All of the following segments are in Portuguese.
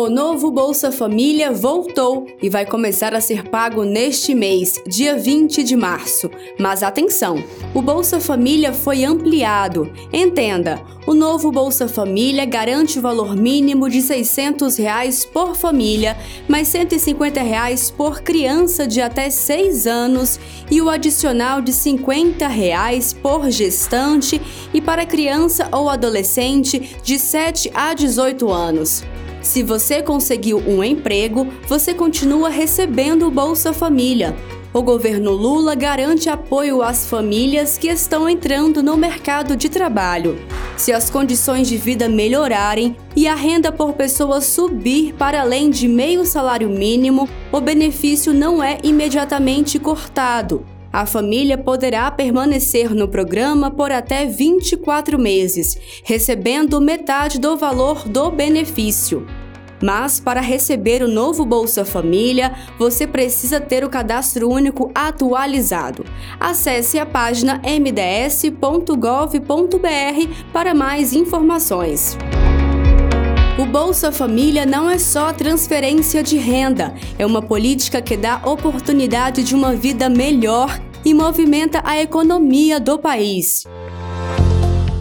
O novo Bolsa Família voltou e vai começar a ser pago neste mês, dia 20 de março. Mas atenção, o Bolsa Família foi ampliado. Entenda, o novo Bolsa Família garante o valor mínimo de 600 reais por família, mais 150 reais por criança de até 6 anos e o adicional de 50 reais por gestante e para criança ou adolescente de 7 a 18 anos. Se você conseguiu um emprego, você continua recebendo o Bolsa Família. O governo Lula garante apoio às famílias que estão entrando no mercado de trabalho. Se as condições de vida melhorarem e a renda por pessoa subir para além de meio salário mínimo, o benefício não é imediatamente cortado. A família poderá permanecer no programa por até 24 meses, recebendo metade do valor do benefício. Mas para receber o novo Bolsa Família, você precisa ter o cadastro único atualizado. Acesse a página mds.gov.br para mais informações. O Bolsa Família não é só transferência de renda, é uma política que dá oportunidade de uma vida melhor e movimenta a economia do país.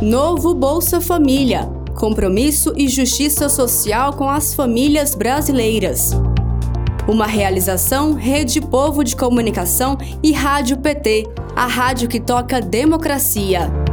Novo Bolsa Família compromisso e justiça social com as famílias brasileiras. Uma realização Rede Povo de Comunicação e Rádio PT, a rádio que toca democracia.